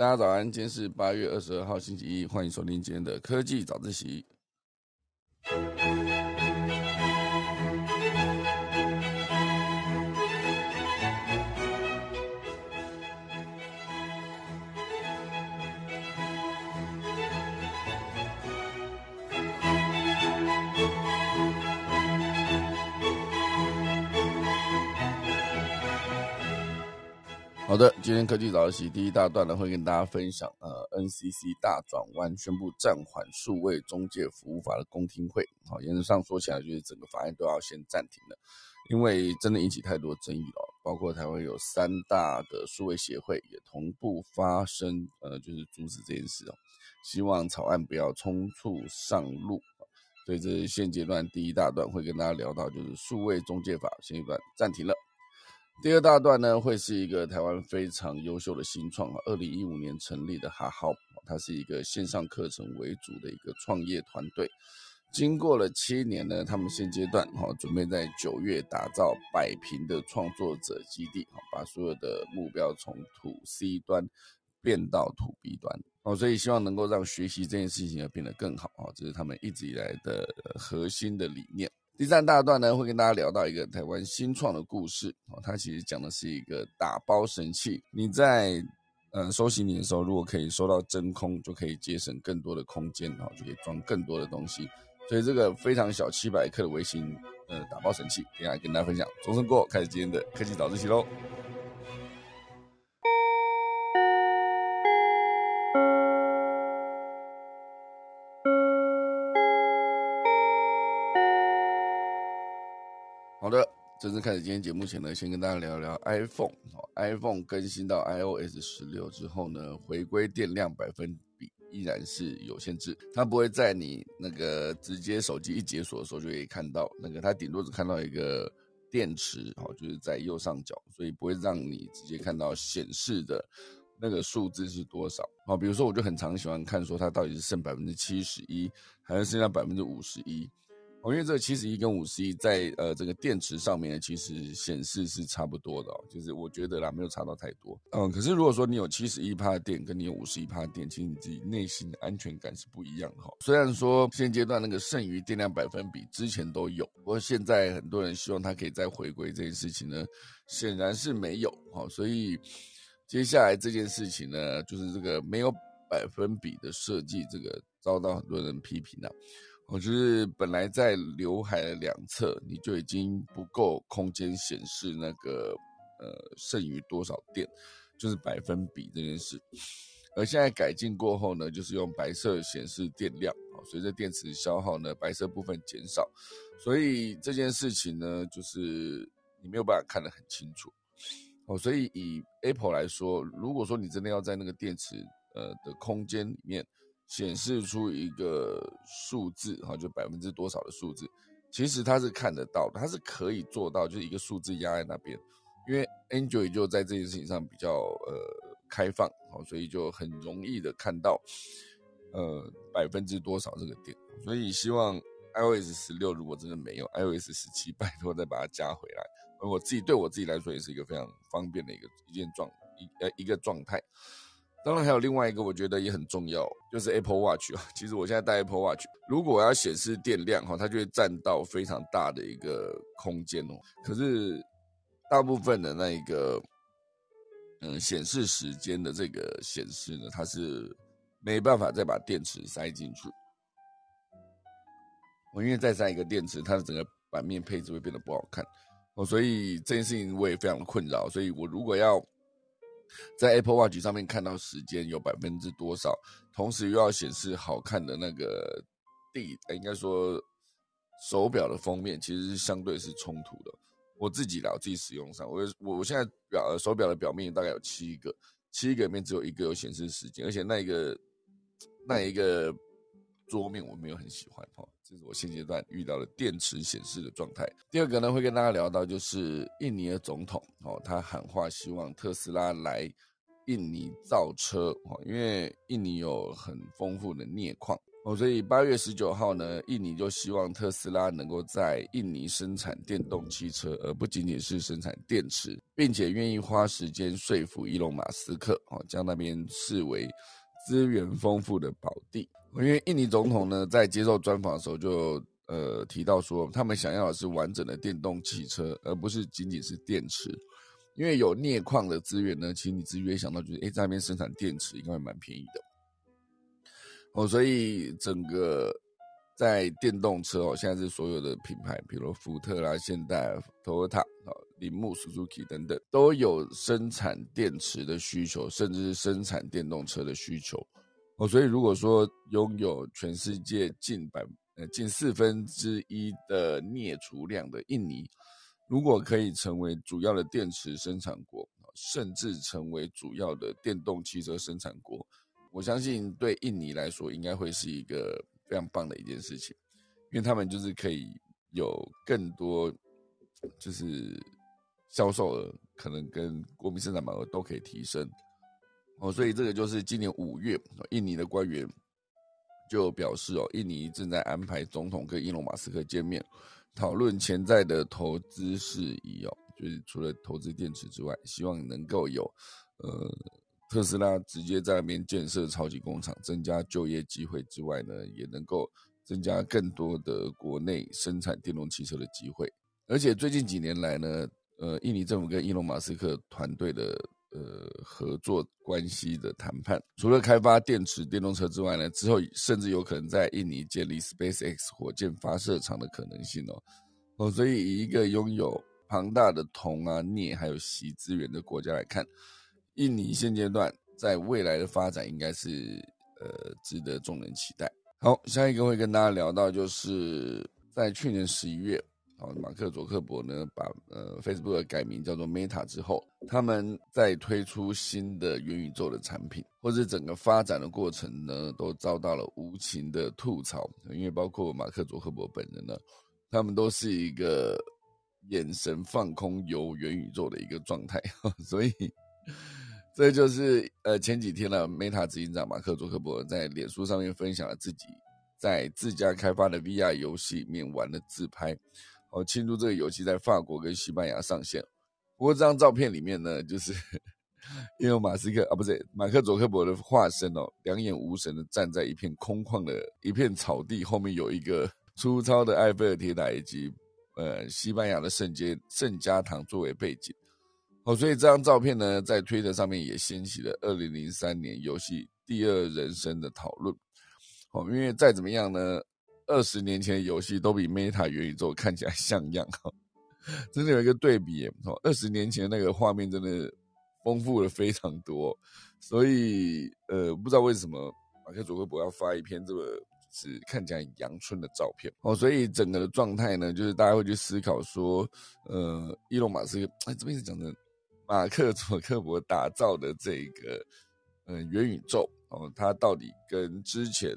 大家早安，今天是八月二十二号星期一，欢迎收听今天的科技早自习。好的，今天科技早自习第一大段呢，会跟大家分享呃，NCC 大转弯宣布暂缓数位中介服务法的公听会。好，原则上说起来，就是整个法案都要先暂停了，因为真的引起太多争议了。包括台湾有三大的数位协会也同步发声，呃，就是阻止这件事哦，希望草案不要匆促上路。所以这是现阶段第一大段会跟大家聊到，就是数位中介法现阶段暂停了。第二大段呢，会是一个台湾非常优秀的新创啊，二零一五年成立的哈好，它是一个线上课程为主的一个创业团队。经过了七年呢，他们现阶段哈准备在九月打造百平的创作者基地，把所有的目标从土 C 端变到土 B 端哦，所以希望能够让学习这件事情要变得更好啊，这是他们一直以来的核心的理念。第三大段呢，会跟大家聊到一个台湾新创的故事哦，它其实讲的是一个打包神器。你在呃收行李的时候，如果可以收到真空，就可以节省更多的空间，然后就可以装更多的东西。所以这个非常小七百克的微型呃打包神器，接下来跟大家分享。钟声过，开始今天的科技早自习喽。正式开始今天节目前呢，先跟大家聊聊 iPhone。iPhone 更新到 iOS 十六之后呢，回归电量百分比依然是有限制，它不会在你那个直接手机一解锁的时候就可以看到那个，它顶多只看到一个电池，好，就是在右上角，所以不会让你直接看到显示的那个数字是多少。好，比如说我就很常喜欢看说它到底是剩百分之七十一，还是剩下百分之五十一。因为这个七十一跟五十一在呃这个电池上面其实显示是差不多的，就是我觉得啦没有差到太多。嗯，可是如果说你有七十一帕的电，跟你有五十一帕的电，其实你自己内心的安全感是不一样哈。虽然说现阶段那个剩余电量百分比之前都有，不过现在很多人希望它可以再回归这件事情呢，显然是没有哈。所以接下来这件事情呢，就是这个没有百分比的设计，这个遭到很多人批评了。我就是本来在刘海的两侧，你就已经不够空间显示那个呃剩余多少电，就是百分比这件事。而现在改进过后呢，就是用白色显示电量啊，随着电池消耗呢，白色部分减少，所以这件事情呢，就是你没有办法看得很清楚哦。所以以 Apple 来说，如果说你真的要在那个电池呃的空间里面。显示出一个数字，哈，就百分之多少的数字，其实它是看得到的，它是可以做到，就是一个数字压在那边，因为 Android 就在这件事情上比较呃开放，好，所以就很容易的看到，呃百分之多少这个点，所以希望 iOS 十六如果真的没有 iOS 十七，拜托再把它加回来，我自己对我自己来说也是一个非常方便的一个一件状一呃一个状态。当然还有另外一个，我觉得也很重要，就是 Apple Watch 啊。其实我现在戴 Apple Watch，如果我要显示电量哈，它就会占到非常大的一个空间哦。可是大部分的那一个，嗯，显示时间的这个显示呢，它是没办法再把电池塞进去。我因为再塞一个电池，它的整个版面配置会变得不好看哦，所以这件事情我也非常的困扰。所以我如果要在 Apple Watch 上面看到时间有百分之多少，同时又要显示好看的那个地，应该说手表的封面其实是相对是冲突的。我自己啦，我自己使用上，我我我现在表手表的表面大概有七个，七个里面只有一个有显示时间，而且那一个那一个桌面我没有很喜欢哈。这是我现阶段遇到的电池显示的状态。第二个呢，会跟大家聊到就是印尼的总统哦，他喊话希望特斯拉来印尼造车哦，因为印尼有很丰富的镍矿哦，所以八月十九号呢，印尼就希望特斯拉能够在印尼生产电动汽车，而不仅仅是生产电池，并且愿意花时间说服伊隆马斯克，哦，将那边视为资源丰富的宝地。因为印尼总统呢，在接受专访的时候就呃提到说，他们想要的是完整的电动汽车，而不是仅仅是电池。因为有镍矿的资源呢，其实你直接想到就是，哎，在那边生产电池应该会蛮便宜的。哦，所以整个在电动车哦，现在是所有的品牌，比如福特啦、现代、Toyota、啊、铃木、Suzuki 等等，都有生产电池的需求，甚至是生产电动车的需求。哦，所以如果说拥有全世界近百呃近四分之一的镍储量的印尼，如果可以成为主要的电池生产国，甚至成为主要的电动汽车生产国。我相信对印尼来说，应该会是一个非常棒的一件事情，因为他们就是可以有更多，就是销售额可能跟国民生产满额都可以提升哦，所以这个就是今年五月，印尼的官员就表示哦，印尼正在安排总统跟伊隆马斯克见面，讨论潜在的投资事宜哦，就是除了投资电池之外，希望能够有呃。特斯拉直接在那边建设超级工厂，增加就业机会之外呢，也能够增加更多的国内生产电动汽车的机会。而且最近几年来呢，呃，印尼政府跟伊隆马斯克团队的呃合作关系的谈判，除了开发电池电动车之外呢，之后甚至有可能在印尼建立 SpaceX 火箭发射场的可能性哦。哦，所以以一个拥有庞大的铜啊、镍还有锡资源的国家来看。印尼现阶段在未来的发展应该是呃值得众人期待。好，下一个会跟大家聊到，就是在去年十一月，哦，马克·佐克伯呢把呃 Facebook 改名叫做 Meta 之后，他们在推出新的元宇宙的产品，或者整个发展的过程呢，都遭到了无情的吐槽。因为包括马克·佐克伯本人呢，他们都是一个眼神放空游元宇宙的一个状态，所以。这就是呃前几天呢，Meta 执行长马克·佐克伯在脸书上面分享了自己在自家开发的 VR 游戏里面玩的自拍，哦，庆祝这个游戏在法国跟西班牙上线。不过这张照片里面呢，就是 因为马斯克啊，不是马克·佐克伯的化身哦，两眼无神的站在一片空旷的一片草地后面，有一个粗糙的埃菲尔铁塔以及呃西班牙的圣街圣家堂作为背景。哦，所以这张照片呢，在推特上面也掀起了二零零三年游戏《第二人生》的讨论。哦，因为再怎么样呢，二十年前的游戏都比 Meta 元宇宙看起来 像样哈，真的有一个对比。哦，二十年前那个画面真的丰富了非常多，所以呃，不知道为什么马克·佐克伯要发一篇这个是看起来阳春的照片。哦，所以整个的状态呢，就是大家会去思考说，呃，伊隆马斯克，哎，这边是讲的。马克·佐克伯打造的这个嗯元宇宙哦，它到底跟之前，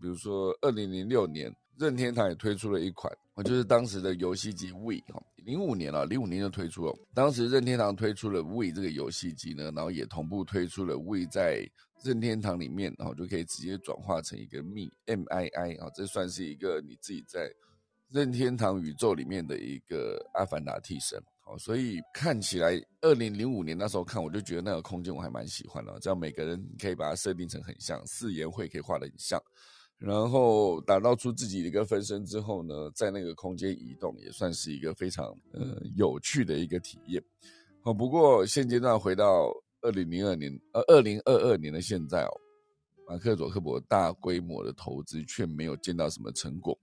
比如说二零零六年任天堂也推出了一款，哦，就是当时的游戏机 w i 哈，零五年了，零五年就推出了。当时任天堂推出了 w i 这个游戏机呢，然后也同步推出了 w i 在任天堂里面，然后就可以直接转化成一个 Mi M I I 啊，这算是一个你自己在任天堂宇宙里面的一个阿凡达替身。好，所以看起来，二零零五年那时候看，我就觉得那个空间我还蛮喜欢的。这样每个人可以把它设定成很像，四言会可以画的很像，然后打造出自己的一个分身之后呢，在那个空间移动，也算是一个非常呃有趣的一个体验。好，不过现阶段回到二零零二年，呃，二零二二年的现在哦，马克·佐克伯大规模的投资却没有见到什么成果。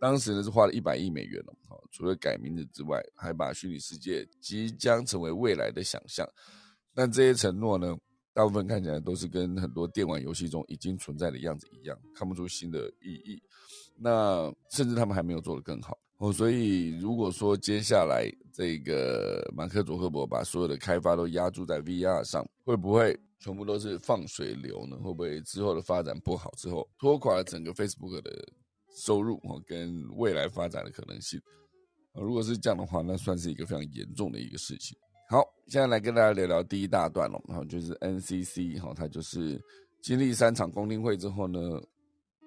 当时呢是花了一百亿美元了，好，除了改名字之外，还把虚拟世界即将成为未来的想象。但这些承诺呢，大部分看起来都是跟很多电玩游戏中已经存在的样子一样，看不出新的意义。那甚至他们还没有做得更好哦。所以如果说接下来这个马克·佐克伯把所有的开发都压注在 VR 上，会不会全部都是放水流呢？会不会之后的发展不好之后，拖垮了整个 Facebook 的？收入哦，跟未来发展的可能性，如果是这样的话，那算是一个非常严重的一个事情。现在来跟大家聊聊第一大段了，然后就是 NCC 哈，它就是经历三场公听会之后呢，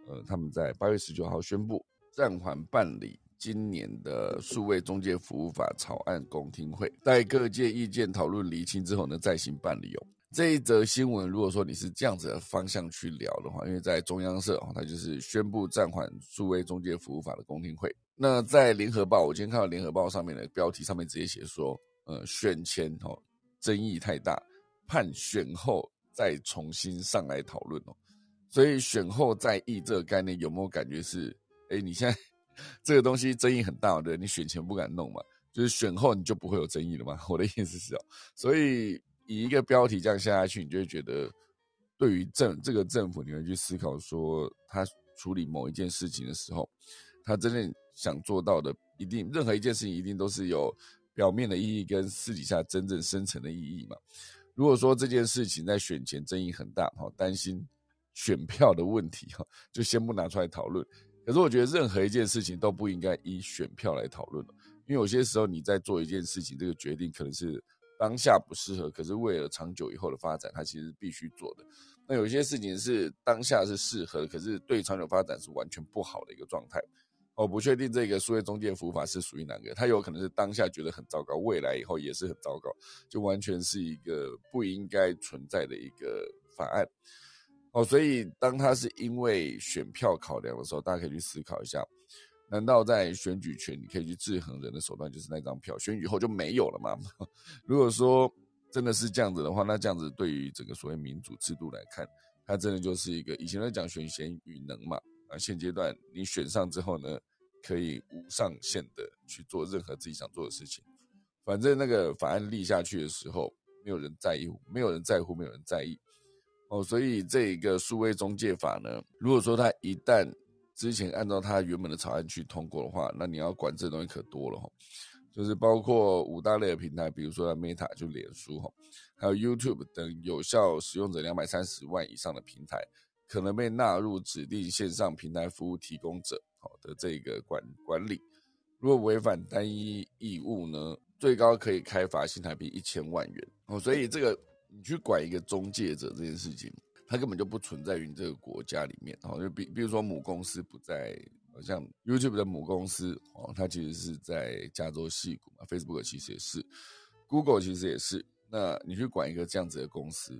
呃，他们在八月十九号宣布暂缓办理今年的数位中介服务法草案公听会，待各界意见讨论厘清之后呢，再行办理哦。这一则新闻，如果说你是这样子的方向去聊的话，因为在中央社，它就是宣布暂缓数位中介服务法的公听会。那在联合报，我今天看到联合报上面的标题上面直接写说，呃，选前哦争议太大，判选后再重新上来讨论哦。所以选后再议这个概念有没有感觉是，哎，你现在这个东西争议很大，的，你选前不敢弄嘛，就是选后你就不会有争议了嘛？我的意思是哦，所以。以一个标题这样下下去，你就会觉得，对于政这个政府，你会去思考说，他处理某一件事情的时候，他真正想做到的，一定任何一件事情一定都是有表面的意义跟私底下真正深层的意义嘛。如果说这件事情在选前争议很大，哈，担心选票的问题，哈，就先不拿出来讨论。可是我觉得任何一件事情都不应该以选票来讨论因为有些时候你在做一件事情，这个决定可能是。当下不适合，可是为了长久以后的发展，它其实必须做的。那有些事情是当下是适合，可是对长久发展是完全不好的一个状态。我不确定这个数位中介服务法是属于哪个，它有可能是当下觉得很糟糕，未来以后也是很糟糕，就完全是一个不应该存在的一个法案。哦，所以当它是因为选票考量的时候，大家可以去思考一下。难道在选举权你可以去制衡人的手段就是那张票？选举后就没有了吗？如果说真的是这样子的话，那这样子对于整个所谓民主制度来看，它真的就是一个以前在讲选贤与能嘛。啊，现阶段你选上之后呢，可以无上限的去做任何自己想做的事情。反正那个法案立下去的时候，没有人在意，没有人在乎，没有人在意。哦，所以这一个数位中介法呢，如果说它一旦之前按照他原本的草案去通过的话，那你要管这东西可多了哈，就是包括五大类的平台，比如说 Meta 就脸书哈，还有 YouTube 等有效使用者两百三十万以上的平台，可能被纳入指定线上平台服务提供者好的这个管管理。如果违反单一义务呢，最高可以开罚新台币一千万元哦。所以这个你去管一个中介者这件事情。它根本就不存在于这个国家里面，哦，就比比如说母公司不在，好像 YouTube 的母公司哦，它其实是在加州西谷嘛，Facebook 其实也是，Google 其实也是。那你去管一个这样子的公司，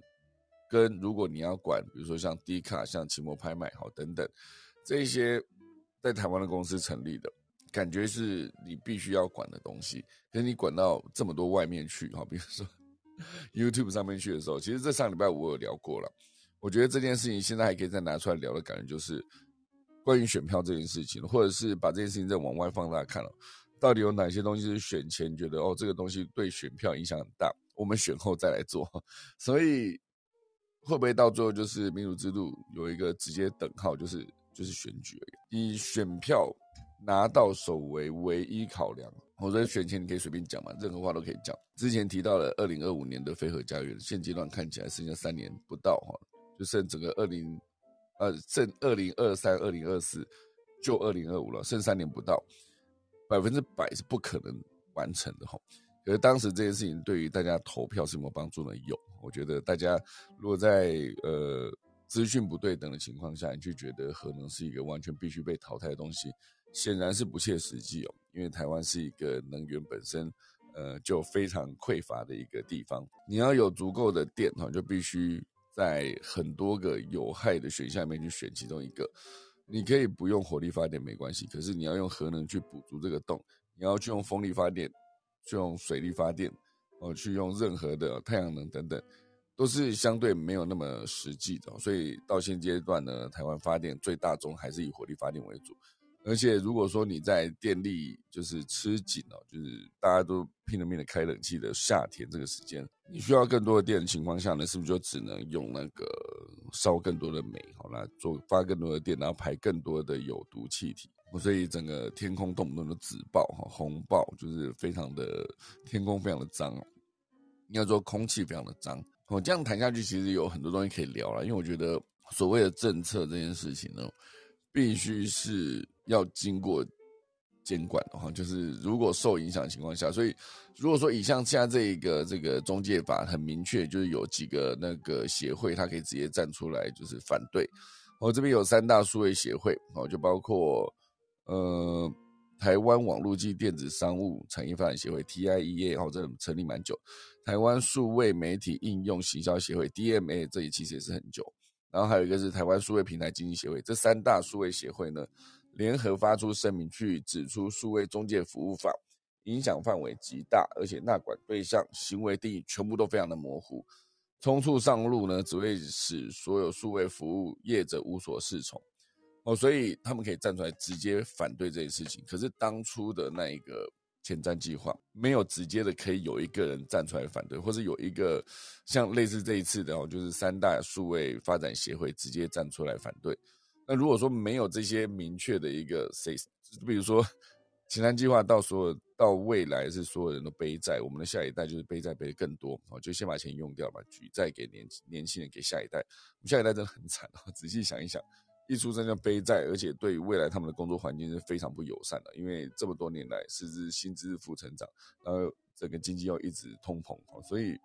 跟如果你要管，比如说像 D 卡、像期末拍卖好等等这些在台湾的公司成立的，感觉是你必须要管的东西，跟你管到这么多外面去，哈，比如说 YouTube 上面去的时候，其实这上礼拜我有聊过了。我觉得这件事情现在还可以再拿出来聊的感觉，就是关于选票这件事情，或者是把这件事情再往外放大看了，到底有哪些东西是选前觉得哦这个东西对选票影响很大，我们选后再来做，所以会不会到最后就是民主制度有一个直接等号，就是就是选举以选票拿到手为唯一考量。我觉得选前你可以随便讲嘛，任何话都可以讲。之前提到了二零二五年的飞鹤家园，现阶段看起来剩下三年不到哈。就剩整个二零，呃，剩二零二三、二零二四，就二零二五了，剩三年不到，百分之百是不可能完成的哈。可是当时这件事情对于大家投票是有没有帮助呢？有，我觉得大家如果在呃资讯不对等的情况下，你就觉得核能是一个完全必须被淘汰的东西，显然是不切实际哦。因为台湾是一个能源本身呃就非常匮乏的一个地方，你要有足够的电哈，就必须。在很多个有害的选项里面去选其中一个，你可以不用火力发电没关系，可是你要用核能去补足这个洞，你要去用风力发电，去用水力发电，哦，去用任何的太阳能等等，都是相对没有那么实际的。所以到现阶段呢，台湾发电最大宗还是以火力发电为主。而且如果说你在电力就是吃紧哦，就是大家都拼了命的开冷气的夏天这个时间，你需要更多的电的情况下呢，是不是就只能用那个烧更多的煤，好啦，做发更多的电，然后排更多的有毒气体，我所以整个天空动不动就紫爆哈，红爆，就是非常的天空非常的脏，应该说空气非常的脏。我这样谈下去，其实有很多东西可以聊了，因为我觉得所谓的政策这件事情呢，必须是。要经过监管的话，就是如果受影响的情况下，所以如果说以像现在这一个这个中介法很明确，就是有几个那个协会，他可以直接站出来就是反对，我这边有三大数位协会，哦，就包括呃台湾网络及电子商务产业发展协会 TIEA，哦，这成立蛮久。台湾数位媒体应用行销协会 DMA，这里其实也是很久。然后还有一个是台湾数位平台经济协会，这三大数位协会呢，联合发出声明，去指出数位中介服务法影响范围极大，而且纳管对象、行为定义全部都非常的模糊，冲促上路呢，只会使所有数位服务业者无所适从。哦，所以他们可以站出来直接反对这件事情。可是当初的那一个。前瞻计划没有直接的可以有一个人站出来反对，或者有一个像类似这一次的哦，就是三大数位发展协会直接站出来反对。那如果说没有这些明确的一个谁，比如说 前瞻计划到所有到未来是所有人都背债，我们的下一代就是背债背的更多哦，就先把钱用掉嘛，举债给年年轻人给下一代，我们下一代真的很惨啊！仔细想一想。一出生就背债，而且对未来他们的工作环境是非常不友善的。因为这么多年来，师资薪资负成长，然后整个经济又一直通膨，所以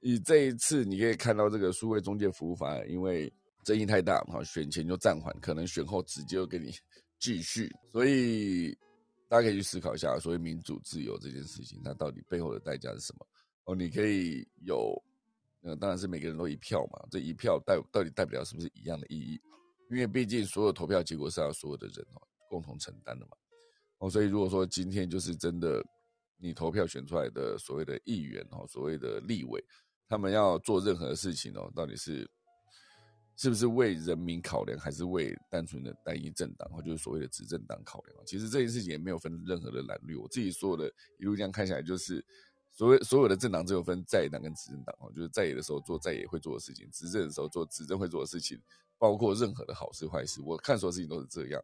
以这一次你可以看到这个数位中介服务法案，因为争议太大，哈，选前就暂缓，可能选后直接又给你继续。所以大家可以去思考一下，所谓民主自由这件事情，它到底背后的代价是什么？哦，你可以有，呃，当然是每个人都一票嘛，这一票代到底代表是不是一样的意义？因为毕竟所有投票结果是要所有的人哦共同承担的嘛，哦，所以如果说今天就是真的你投票选出来的所谓的议员哦，所谓的立委，他们要做任何事情哦，到底是是不是为人民考量，还是为单纯的单一政党或就是所谓的执政党考量？其实这件事情也没有分任何的蓝绿，我自己说的一路这样看下来，就是所谓所有的政党只有分在野党跟执政党哦，就是在野的时候做在野会做的事情，执政的时候做执政会做的事情。包括任何的好事坏事，我看所有事情都是这样，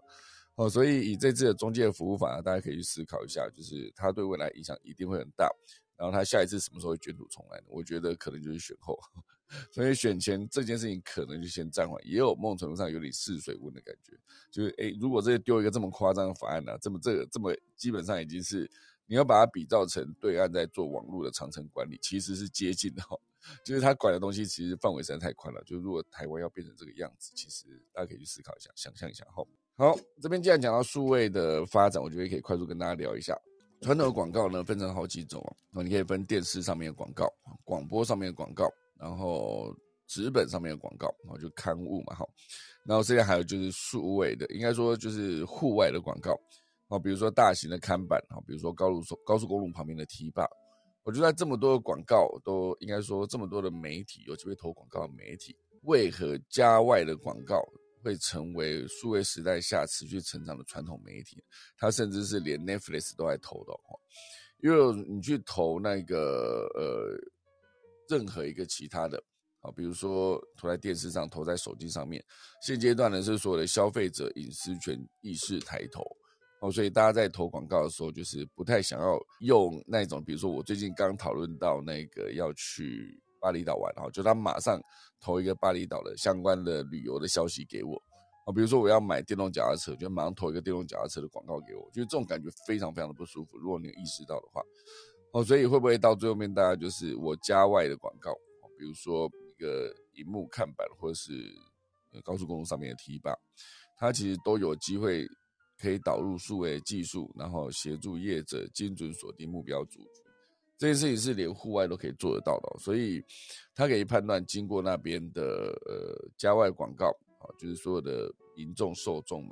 哦，所以以这次的中介服务法，大家可以去思考一下，就是它对未来影响一定会很大。然后它下一次什么时候会卷土重来呢？我觉得可能就是选后，所以选前这件事情可能就先暂缓，也有某种程度上有点试水温的感觉。就是诶，如果这丢一个这么夸张的法案呢，这么这个这么基本上已经是你要把它比照成对岸在做网络的长城管理，其实是接近的哈。就是他管的东西其实范围实在太宽了。就如果台湾要变成这个样子，其实大家可以去思考一下，想象一下哈。好，这边既然讲到数位的发展，我觉得可以快速跟大家聊一下。传统的广告呢，分成好几种哦。你可以分电视上面的广告、广播上面的广告，然后纸本上面的广告，然后就刊物嘛哈。然后现在还有就是数位的，应该说就是户外的广告哦，比如说大型的看板啊，比如说高速高速公路旁边的堤坝。我觉得这么多的广告都应该说这么多的媒体尤其会投广告的媒体，为何家外的广告会成为数位时代下持续成长的传统媒体？它甚至是连 Netflix 都在投的哦。因为你去投那个呃任何一个其他的啊，比如说投在电视上、投在手机上面，现阶段呢是所有的消费者隐私权意识抬头。哦，所以大家在投广告的时候，就是不太想要用那种，比如说我最近刚讨论到那个要去巴厘岛玩，哈，就他马上投一个巴厘岛的相关的旅游的消息给我，啊，比如说我要买电动脚踏车，就马上投一个电动脚踏车的广告给我，就是这种感觉非常非常的不舒服。如果你有意识到的话，哦，所以会不会到最后面大家就是我家外的广告，比如说一个荧幕看板或者是高速公路上面的 T 坝，它其实都有机会。可以导入数位技术，然后协助业者精准锁定目标族群，这件事情是连户外都可以做得到的。所以，他可以判断经过那边的呃郊外广告，啊，就是所有的民众受众们，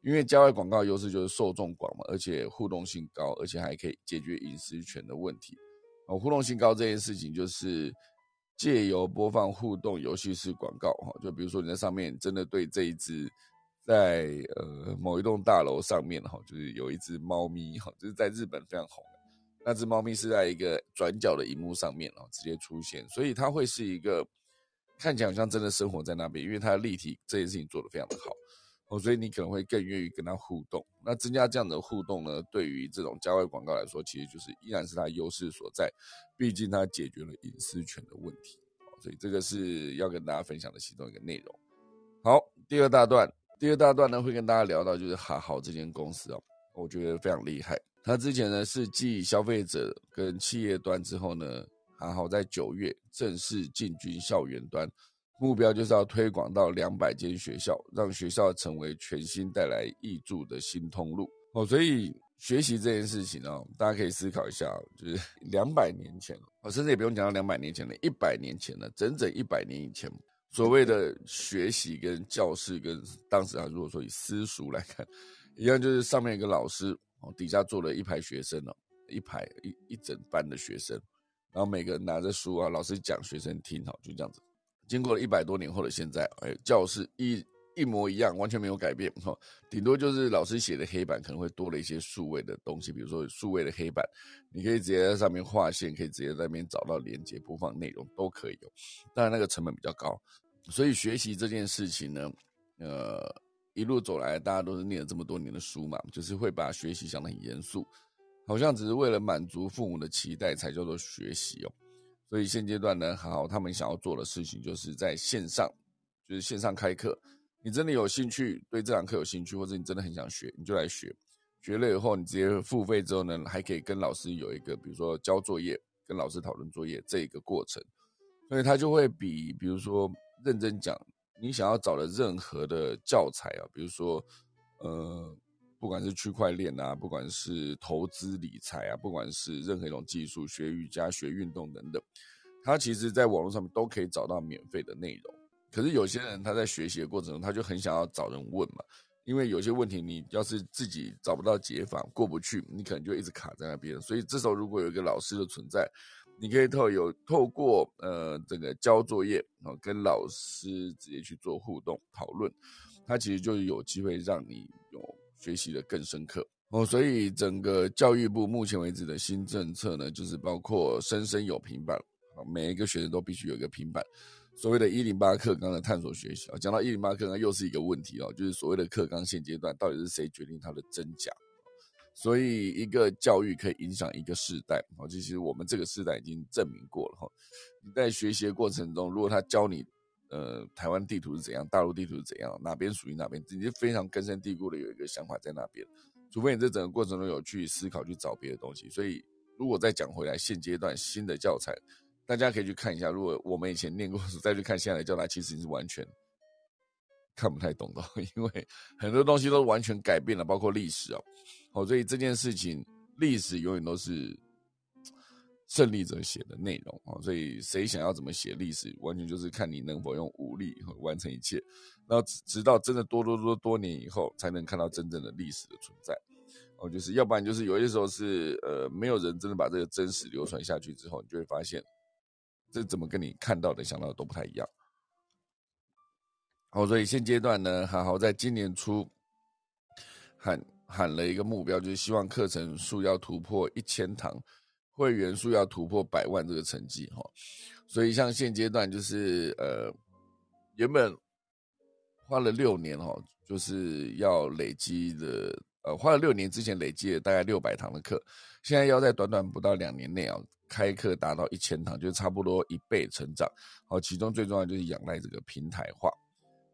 因为郊外广告优势就是受众广嘛，而且互动性高，而且还可以解决隐私权的问题。哦，互动性高这件事情就是借由播放互动游戏式广告，哈，就比如说你在上面真的对这一只。在呃某一栋大楼上面哈，就是有一只猫咪哈，就是在日本非常红的那只猫咪是在一个转角的荧幕上面哦直接出现，所以它会是一个看起来好像真的生活在那边，因为它的立体这件事情做得非常的好哦，所以你可能会更愿意跟它互动。那增加这样的互动呢，对于这种郊外广告来说，其实就是依然是它优势所在，毕竟它解决了隐私权的问题，所以这个是要跟大家分享的其中一个内容。好，第二大段。第二大段呢，会跟大家聊到就是哈好这间公司哦，我觉得非常厉害。它之前呢是继消费者跟企业端之后呢，哈好在九月正式进军校园端，目标就是要推广到两百间学校，让学校成为全新带来益助的新通路。哦，所以学习这件事情呢，大家可以思考一下，就是 两百年前，哦，甚至也不用讲到两百年前了，一百年前了，整整一百年以前，所谓的学习跟教室跟当时啊，如果说以私塾来看，一样就是上面一个老师，哦，底下坐了一排学生哦，一排一一整班的学生，然后每个人拿着书啊，老师讲，学生听，好，就这样子。经过了一百多年后的现在，哎，教室一。一模一样，完全没有改变哈，顶多就是老师写的黑板可能会多了一些数位的东西，比如说数位的黑板，你可以直接在上面画线，可以直接在那边找到连接播放内容都可以有，当然那个成本比较高，所以学习这件事情呢，呃，一路走来大家都是念了这么多年的书嘛，就是会把学习想得很严肃，好像只是为了满足父母的期待才叫做学习哦，所以现阶段呢，好，他们想要做的事情就是在线上，就是线上开课。你真的有兴趣，对这堂课有兴趣，或者你真的很想学，你就来学。学了以后，你直接付费之后呢，还可以跟老师有一个，比如说交作业，跟老师讨论作业这一个过程。所以它就会比，比如说认真讲，你想要找的任何的教材啊，比如说呃，不管是区块链啊，不管是投资理财啊，不管是任何一种技术，学瑜伽、学运动等等，它其实在网络上面都可以找到免费的内容。可是有些人他在学习的过程中，他就很想要找人问嘛，因为有些问题你要是自己找不到解法过不去，你可能就一直卡在那边。所以这时候如果有一个老师的存在，你可以透有透过呃这个交作业啊，跟老师直接去做互动讨论，他其实就有机会让你有学习的更深刻哦。所以整个教育部目前为止的新政策呢，就是包括生生有平板，每一个学生都必须有一个平板。所谓的“一零八课纲”的探索学习啊，讲到“一零八课纲”又是一个问题哦，就是所谓的课纲现阶段到底是谁决定它的真假？所以一个教育可以影响一个世代啊，其实我们这个世代已经证明过了哈。你在学习的过程中，如果他教你，呃，台湾地图是怎样，大陆地图是怎样，哪边属于哪边，已经非常根深蒂固的有一个想法在那边。除非你在整个过程中有去思考、去找别的东西。所以，如果再讲回来，现阶段新的教材。大家可以去看一下，如果我们以前念过书，再去看现在的教材，其实你是完全看不太懂的，因为很多东西都完全改变了，包括历史哦。好，所以这件事情，历史永远都是胜利者写的内容啊。所以谁想要怎么写历史，完全就是看你能否用武力完成一切。那直到真的多多多多年以后，才能看到真正的历史的存在。哦，就是要不然就是有些时候是呃，没有人真的把这个真实流传下去之后，你就会发现。这怎么跟你看到的、想到的都不太一样？好，所以现阶段呢，还好在今年初喊喊了一个目标，就是希望课程数要突破一千堂，会员数要突破百万这个成绩哈。所以像现阶段就是呃，原本花了六年哈，就是要累积的呃，花了六年之前累积了大概六百堂的课，现在要在短短不到两年内啊。开课达到一千堂，就差不多一倍成长。好，其中最重要就是仰赖这个平台化。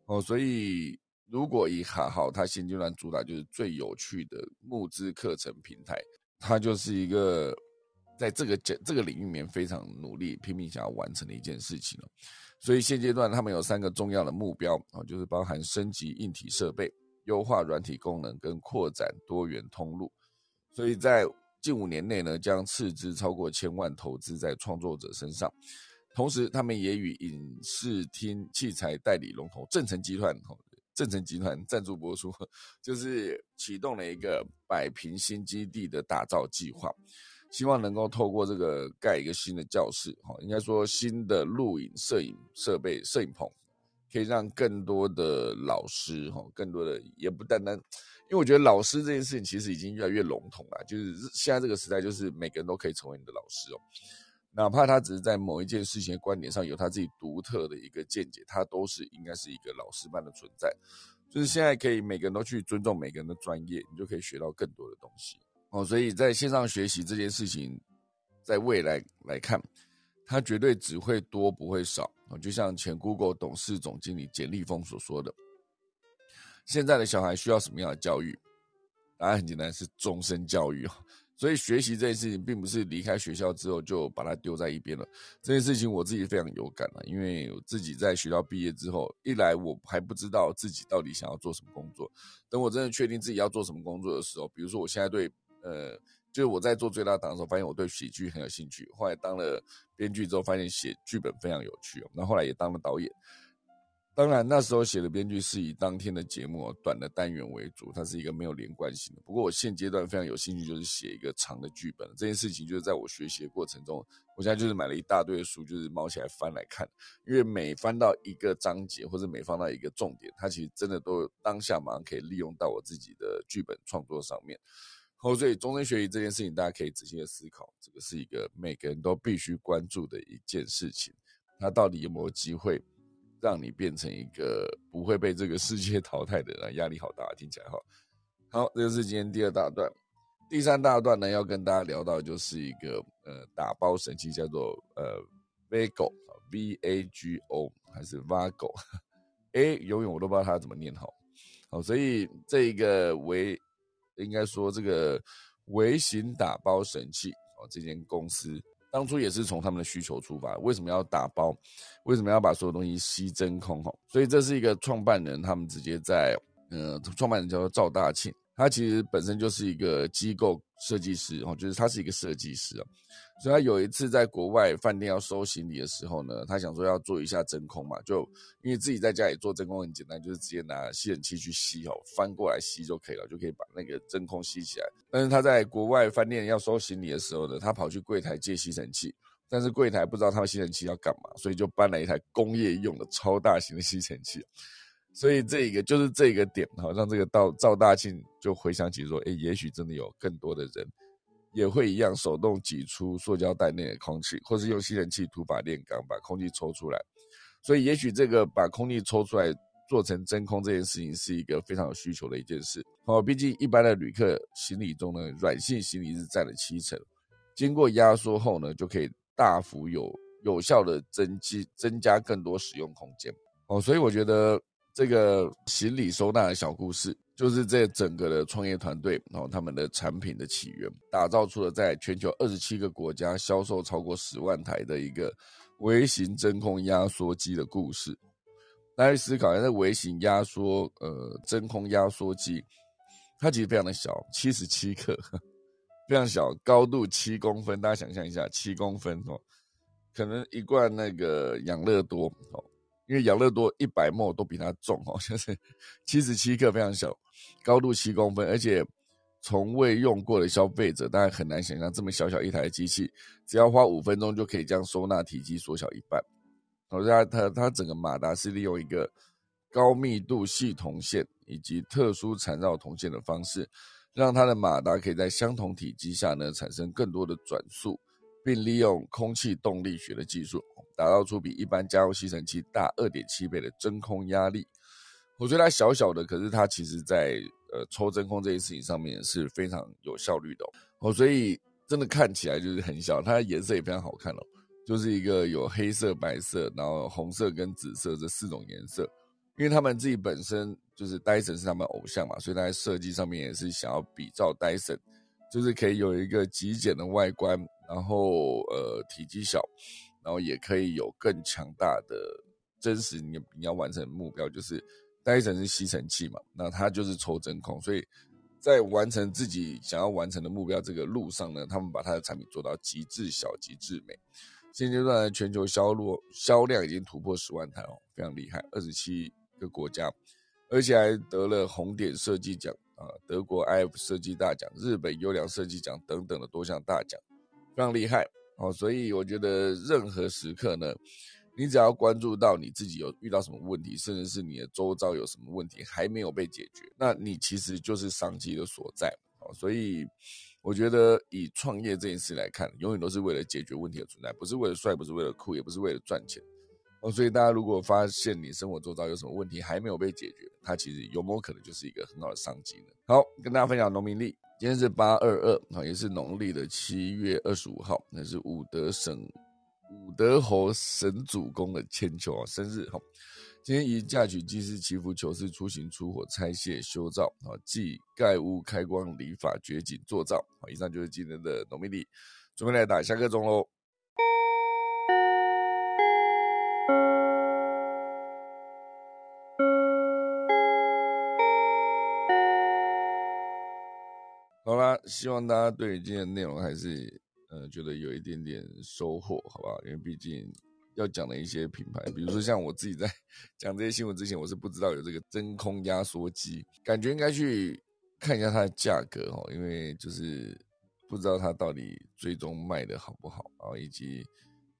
哦，所以如果以哈好，它现阶段主打就是最有趣的募资课程平台，它就是一个在这个这这个领域里面非常努力、拼命想要完成的一件事情了。所以现阶段他们有三个重要的目标啊，就是包含升级硬体设备、优化软体功能跟扩展多元通路。所以在近五年内呢，将斥资超过千万投资在创作者身上，同时他们也与影视厅器材代理龙头正成集团，正成集团赞助播出，就是启动了一个百平新基地的打造计划，希望能够透过这个盖一个新的教室，哈，应该说新的录影摄影设备、摄影棚，可以让更多的老师，哈，更多的也不单单。因为我觉得老师这件事情其实已经越来越笼统了，就是现在这个时代，就是每个人都可以成为你的老师哦，哪怕他只是在某一件事情的观点上有他自己独特的一个见解，他都是应该是一个老师般的存在。就是现在可以每个人都去尊重每个人的专业，你就可以学到更多的东西哦。所以在线上学习这件事情，在未来来看，它绝对只会多不会少哦。就像前 Google 董事总经理简立峰所说的。现在的小孩需要什么样的教育？答案很简单，是终身教育 所以学习这件事情，并不是离开学校之后就把它丢在一边了。这件事情我自己非常有感啊，因为我自己在学校毕业之后，一来我还不知道自己到底想要做什么工作，等我真的确定自己要做什么工作的时候，比如说我现在对呃，就是我在做最大档的时候，发现我对喜剧很有兴趣，后来当了编剧之后，发现写剧本非常有趣，那后来也当了导演。当然，那时候写的编剧是以当天的节目短的单元为主，它是一个没有连贯性的。不过我现阶段非常有兴趣，就是写一个长的剧本。这件事情就是在我学习的过程中，我现在就是买了一大堆书，就是猫起来翻来看。因为每翻到一个章节，或者每翻到一个重点，它其实真的都当下马上可以利用到我自己的剧本创作上面。后，所以终身学习这件事情，大家可以仔细的思考，这个是一个每个人都必须关注的一件事情。它到底有没有机会？让你变成一个不会被这个世界 淘汰的人，压力好大，听起来哈。好，这个是今天第二大段，第三大段呢，要跟大家聊到就是一个呃打包神器，叫做呃 Vago，V A G O 还是 Vago？哎，永远我都不知道它怎么念好。好，所以这一个微应该说这个微型打包神器哦，这间公司。当初也是从他们的需求出发，为什么要打包？为什么要把所有东西吸真空？哈，所以这是一个创办人，他们直接在，呃，创办人叫做赵大庆。他其实本身就是一个机构设计师哦，就是他是一个设计师啊，所以他有一次在国外饭店要收行李的时候呢，他想说要做一下真空嘛，就因为自己在家里做真空很简单，就是直接拿吸尘器去吸哦，翻过来吸就可以了，就可以把那个真空吸起来。但是他在国外饭店要收行李的时候呢，他跑去柜台借吸尘器，但是柜台不知道他们吸尘器要干嘛，所以就搬了一台工业用的超大型的吸尘器。所以这一个就是这一个点哈，让这个到赵大庆就回想起说，哎，也许真的有更多的人也会一样手动挤出塑胶袋内的空气，或是用吸尘器涂把炼钢把空气抽出来。所以也许这个把空气抽出来做成真空这件事情是一个非常有需求的一件事。哦，毕竟一般的旅客行李中呢，软性行李是占了七成，经过压缩后呢，就可以大幅有有效的增积增加更多使用空间。哦，所以我觉得。这个行李收纳的小故事，就是这整个的创业团队，然后他们的产品的起源，打造出了在全球二十七个国家销售超过十万台的一个微型真空压缩机的故事。大家思考一下，这微型压缩呃真空压缩机，它其实非常的小，七十七克，非常小，高度七公分。大家想象一下，七公分哦，可能一罐那个养乐多哦。因为养乐多一百沫都比它重哦，就是七十七克，非常小，高度七公分，而且从未用过的消费者，大家很难想象这么小小一台机器，只要花五分钟就可以将收纳体积缩小一半。好，它它它整个马达是利用一个高密度细铜线以及特殊缠绕铜线的方式，让它的马达可以在相同体积下呢产生更多的转速。并利用空气动力学的技术，打造出比一般家用吸尘器大二点七倍的真空压力。我觉得它小小的，可是它其实在呃抽真空这件事情上面是非常有效率的哦。所以真的看起来就是很小，它的颜色也非常好看哦，就是一个有黑色、白色，然后红色跟紫色这四种颜色。因为他们自己本身就是戴森是他们偶像嘛，所以他在设计上面也是想要比照戴森，就是可以有一个极简的外观。然后呃体积小，然后也可以有更强大的真实你你要完成的目标，就是戴森是吸尘器嘛，那它就是抽真空，所以在完成自己想要完成的目标这个路上呢，他们把它的产品做到极致小、极致美。现阶段的全球销路销量已经突破十万台哦，非常厉害，二十七个国家，而且还得了红点设计奖啊、德国 iF 设计大奖、日本优良设计奖等等的多项大奖。非常厉害哦，所以我觉得任何时刻呢，你只要关注到你自己有遇到什么问题，甚至是你的周遭有什么问题还没有被解决，那你其实就是商机的所在哦。所以我觉得以创业这件事来看，永远都是为了解决问题的存在，不是为了帅，不是为了酷，也不是为了赚钱哦。所以大家如果发现你生活周遭有什么问题还没有被解决，它其实有没有可能就是一个很好的商机呢？好，跟大家分享农民力。今天是八二二啊，也是农历的七月二十五号，那是武德神武德侯神主公的千秋啊生日哈。今天宜嫁娶祭祀祈福求事出行出火拆卸修造啊，祭盖屋开光礼法掘井做灶好，以上就是今天的农民历，准备来打下个钟喽。希望大家对今天内容还是呃觉得有一点点收获，好不好？因为毕竟。要讲的一些品牌，比如说像我自己在 讲这些新闻之前，我是不知道有这个真空压缩机，感觉应该去看一下它的价格哦，因为就是不知道它到底最终卖的好不好啊，以及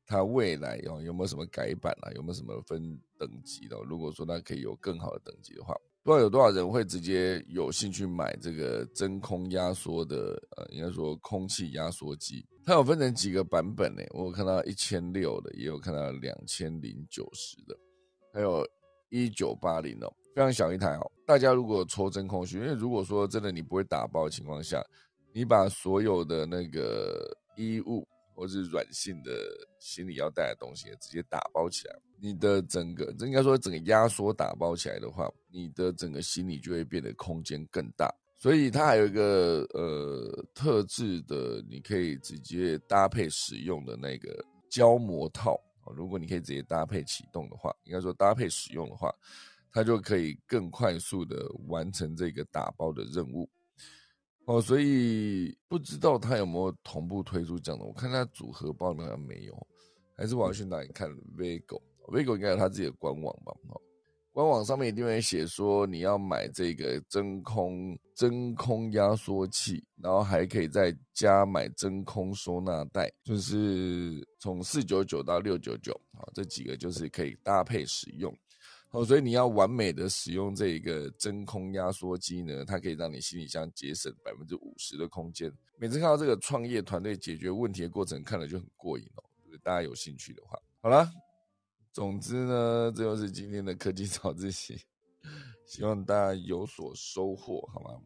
它未来哦有没有什么改版啊，有没有什么分等级的？如果说它可以有更好的等级的话。不知道有多少人会直接有兴趣买这个真空压缩的，呃，应该说空气压缩机。它有分成几个版本呢？我有看到一千六的，也有看到两千零九十的，还有一九八零哦，非常小一台哦。大家如果抽真空需，因为如果说真的你不会打包的情况下，你把所有的那个衣物。或是软性的行李要带的东西，直接打包起来。你的整个，应该说整个压缩打包起来的话，你的整个行李就会变得空间更大。所以它还有一个呃特制的，你可以直接搭配使用的那个胶膜套。如果你可以直接搭配启动的话，应该说搭配使用的话，它就可以更快速的完成这个打包的任务。哦，所以不知道它有没有同步推出这样的。我看它组合包好像没有，还是我要去哪里看？Vigo，Vigo 应该有它自己的官网吧？哦，官网上面一定会写说你要买这个真空真空压缩器，然后还可以再加买真空收纳袋，就是从四九九到六九九，啊，这几个就是可以搭配使用。哦，所以你要完美的使用这一个真空压缩机呢，它可以让你行李箱节省百分之五十的空间。每次看到这个创业团队解决问题的过程，看了就很过瘾哦。大家有兴趣的话，好了，总之呢，这就是今天的科技早自习，希望大家有所收获，好吗？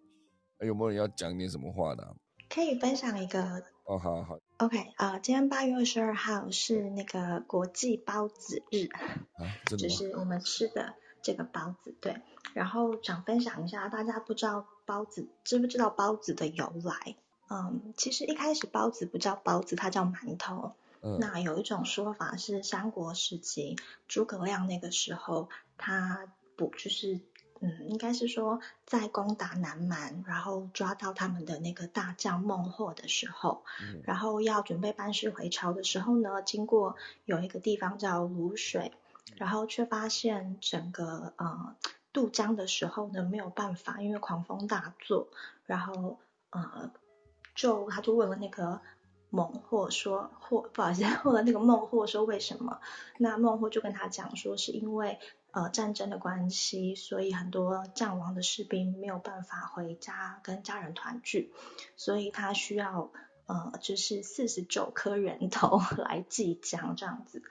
有没有人要讲点什么话的？可以分享一个。哦，好好。OK，啊，今天八月二十二号是那个国际包子日，啊就是我们吃的这个包子，对。然后想分享一下，大家不知道包子，知不知道包子的由来？嗯，其实一开始包子不叫包子，它叫馒头。嗯。那有一种说法是三国时期诸葛亮那个时候，他不就是。嗯，应该是说在攻打南蛮，然后抓到他们的那个大将孟获的时候，然后要准备班师回朝的时候呢，经过有一个地方叫卤水，然后却发现整个呃渡江的时候呢没有办法，因为狂风大作，然后呃就他就问了那个孟获说，或不好意思，问了那个孟获说为什么？那孟获就跟他讲说是因为。呃，战争的关系，所以很多战亡的士兵没有办法回家跟家人团聚，所以他需要呃，就是四十九颗人头 来祭江这样子。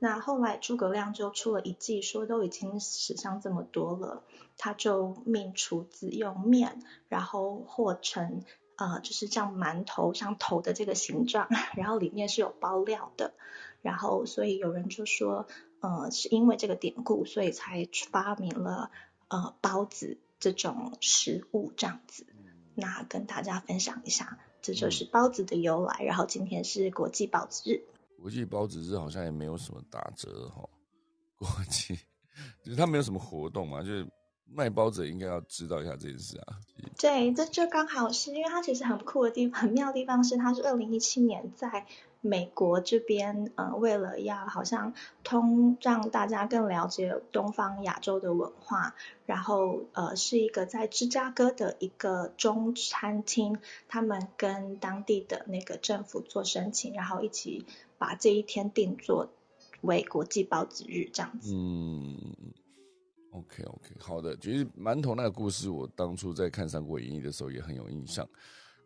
那后来诸葛亮就出了一计，说都已经死伤这么多了，他就命厨子用面，然后和成呃，就是像馒头像头的这个形状，然后里面是有包料的，然后所以有人就说。呃，是因为这个典故，所以才发明了呃包子这种食物这样子。那跟大家分享一下，这就是包子的由来。然后今天是国际包子日。国际包子日好像也没有什么打折哈，国际就是它没有什么活动嘛，就是卖包子应该要知道一下这件事啊。对，这就刚好是因为它其实很酷的地方，很妙的地方是它是二零一七年在。美国这边，呃，为了要好像通让大家更了解东方亚洲的文化，然后呃，是一个在芝加哥的一个中餐厅，他们跟当地的那个政府做申请，然后一起把这一天定做为国际包子日这样子。嗯，OK OK，好的。其实馒头那个故事，我当初在看《三国演义》的时候也很有印象。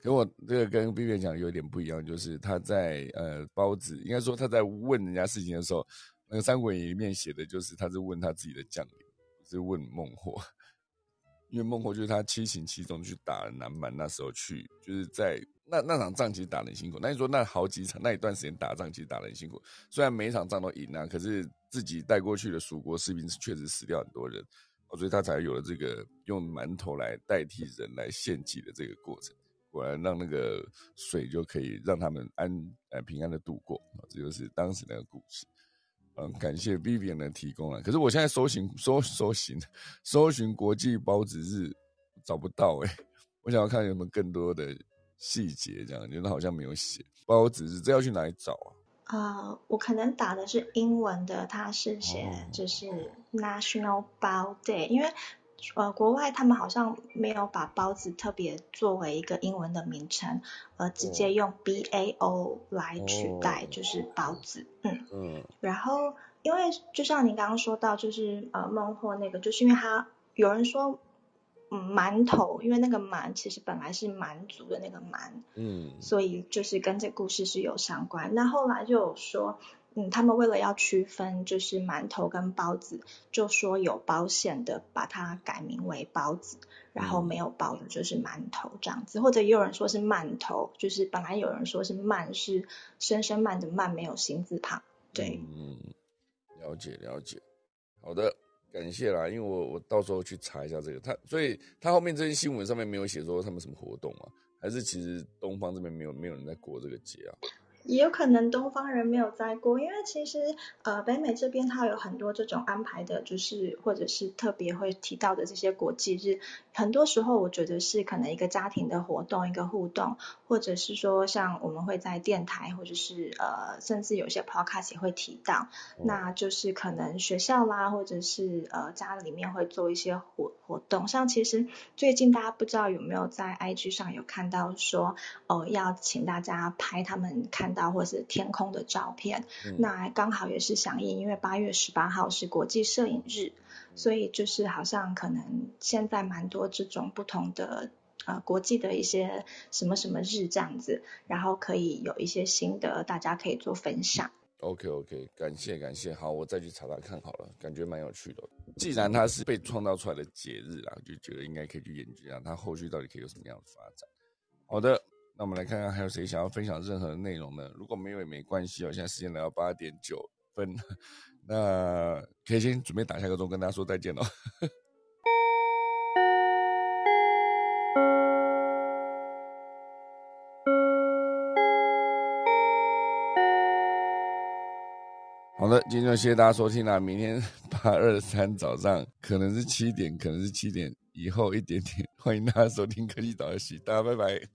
跟我这个跟 B B 讲有点不一样，就是他在呃包子，应该说他在问人家事情的时候，那个《三国演义》里面写的就是他是问他自己的将领，是问孟获。因为孟获就是他七擒七纵去打了南蛮，那时候去就是在那那场仗其实打得很辛苦。那你说那好几场那一段时间打仗其实打得很辛苦，虽然每一场仗都赢啊，可是自己带过去的蜀国士兵是确实死掉很多人，所以他才有了这个用馒头来代替人来献祭的这个过程。果然让那个水就可以让他们安呃平安的度过这就是当时那个故事。嗯，感谢 Vivian 的提供了。可是我现在搜寻搜搜寻搜寻国际包子日找不到哎，我想要看有没有更多的细节，这样觉得好像没有写包子日，这要去哪里找啊？啊，我可能打的是英文的，它是写就是 National Bao Day，因为。呃，国外他们好像没有把包子特别作为一个英文的名称，而直接用 B A O 来取代，就是包子。嗯嗯。然后，因为就像您刚刚说到，就是呃孟获那个，就是因为他有人说，嗯馒头，因为那个馒其实本来是蛮族的那个蛮，嗯，所以就是跟这故事是有相关。那后来就有说。嗯，他们为了要区分，就是馒头跟包子，就说有包馅的把它改名为包子，然后没有包的就是馒头这样子，或者也有人说是馒头，就是本来有人说是慢是声声慢的慢，没有心字旁。对，嗯，了解了解，好的，感谢啦，因为我我到时候去查一下这个，他所以他后面这些新闻上面没有写说他们什么活动啊，还是其实东方这边没有没有人在过这个节啊？也有可能东方人没有在过，因为其实呃北美这边它有很多这种安排的，就是或者是特别会提到的这些国际日，很多时候我觉得是可能一个家庭的活动，一个互动，或者是说像我们会在电台或者是呃甚至有些 podcast 也会提到，那就是可能学校啦或者是呃家里面会做一些活活动，像其实最近大家不知道有没有在 IG 上有看到说哦要请大家拍他们看。到或是天空的照片，那刚好也是响应，因为八月十八号是国际摄影日，所以就是好像可能现在蛮多这种不同的呃国际的一些什么什么日这样子，然后可以有一些心得，大家可以做分享。OK OK，感谢感谢，好，我再去查查看好了，感觉蛮有趣的。既然它是被创造出来的节日啦，就觉得应该可以去研究一下它后续到底可以有什么样的发展。好的。那我们来看看还有谁想要分享任何的内容呢？如果没有也没关系哦。现在时间来到八点九分，那可以先准备打下个钟，跟大家说再见喽。好的，今天就谢谢大家收听啦。明天八二三早上可能是七点，可能是七点以后一点点，欢迎大家收听科技早自习，大家拜拜。